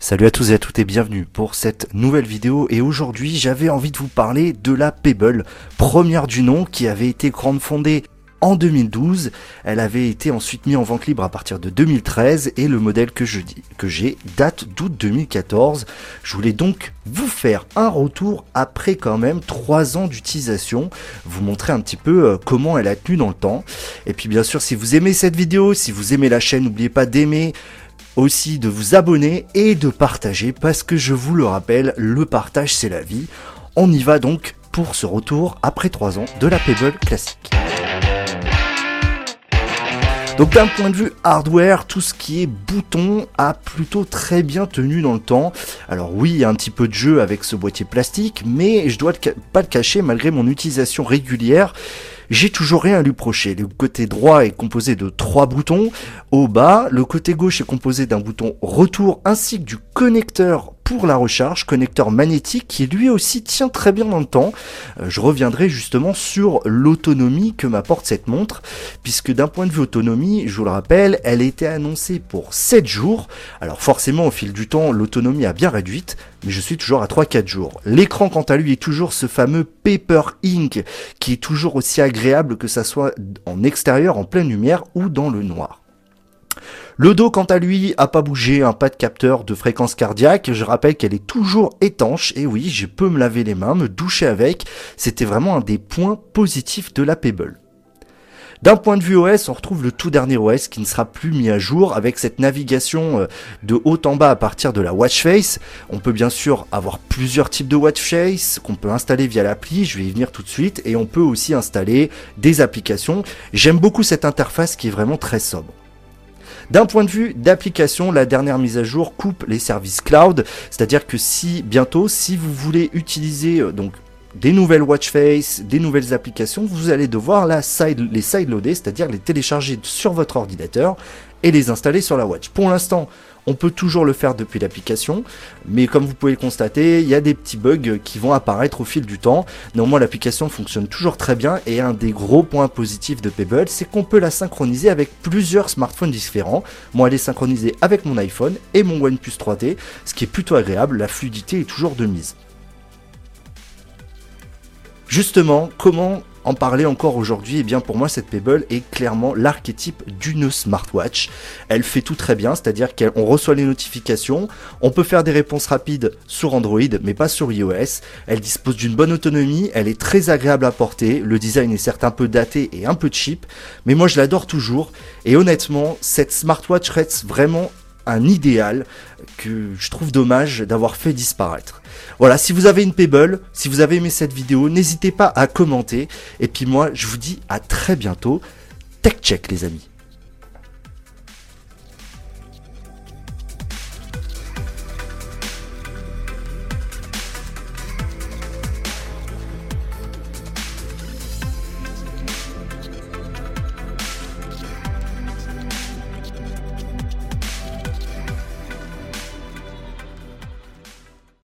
Salut à tous et à toutes et bienvenue pour cette nouvelle vidéo et aujourd'hui j'avais envie de vous parler de la Pebble, première du nom qui avait été grande fondée en 2012, elle avait été ensuite mise en vente libre à partir de 2013 et le modèle que je que j'ai date d'août 2014. Je voulais donc vous faire un retour après quand même 3 ans d'utilisation, vous montrer un petit peu euh, comment elle a tenu dans le temps. Et puis bien sûr si vous aimez cette vidéo, si vous aimez la chaîne, n'oubliez pas d'aimer, aussi de vous abonner et de partager parce que je vous le rappelle, le partage c'est la vie. On y va donc pour ce retour après 3 ans de la Pebble classique. Donc d'un point de vue hardware, tout ce qui est bouton a plutôt très bien tenu dans le temps. Alors oui, il y a un petit peu de jeu avec ce boîtier plastique, mais je dois pas le cacher, malgré mon utilisation régulière, j'ai toujours rien à lui reprocher. Le côté droit est composé de trois boutons au bas, le côté gauche est composé d'un bouton retour ainsi que du connecteur pour la recharge, connecteur magnétique qui lui aussi tient très bien dans le temps. Euh, je reviendrai justement sur l'autonomie que m'apporte cette montre, puisque d'un point de vue autonomie, je vous le rappelle, elle était annoncée pour 7 jours. Alors forcément, au fil du temps, l'autonomie a bien réduite, mais je suis toujours à 3-4 jours. L'écran, quant à lui, est toujours ce fameux Paper Ink, qui est toujours aussi agréable que ça soit en extérieur, en pleine lumière ou dans le noir. Le dos, quant à lui, a pas bougé, un pas de capteur de fréquence cardiaque. Je rappelle qu'elle est toujours étanche. Et oui, je peux me laver les mains, me doucher avec. C'était vraiment un des points positifs de la Pebble. D'un point de vue OS, on retrouve le tout dernier OS qui ne sera plus mis à jour avec cette navigation euh, de haut en bas à partir de la watch face. On peut bien sûr avoir plusieurs types de watch face qu'on peut installer via l'appli, je vais y venir tout de suite, et on peut aussi installer des applications. J'aime beaucoup cette interface qui est vraiment très sobre. D'un point de vue d'application, la dernière mise à jour coupe les services cloud, c'est-à-dire que si bientôt, si vous voulez utiliser euh, donc des nouvelles watch face, des nouvelles applications, vous allez devoir les sideloader, c'est-à-dire les télécharger sur votre ordinateur et les installer sur la watch. Pour l'instant, on peut toujours le faire depuis l'application, mais comme vous pouvez le constater, il y a des petits bugs qui vont apparaître au fil du temps. Néanmoins, l'application fonctionne toujours très bien et un des gros points positifs de Pebble, c'est qu'on peut la synchroniser avec plusieurs smartphones différents. Moi, elle est synchronisée avec mon iPhone et mon OnePlus 3T, ce qui est plutôt agréable, la fluidité est toujours de mise. Justement, comment en parler encore aujourd'hui, eh bien pour moi cette Pebble est clairement l'archétype d'une smartwatch. Elle fait tout très bien, c'est-à-dire qu'on reçoit les notifications, on peut faire des réponses rapides sur Android, mais pas sur iOS. Elle dispose d'une bonne autonomie, elle est très agréable à porter, le design est certes un peu daté et un peu cheap, mais moi je l'adore toujours, et honnêtement, cette smartwatch reste vraiment un idéal que je trouve dommage d'avoir fait disparaître. Voilà, si vous avez une Pebble, si vous avez aimé cette vidéo, n'hésitez pas à commenter. Et puis moi, je vous dis à très bientôt. Tech check les amis.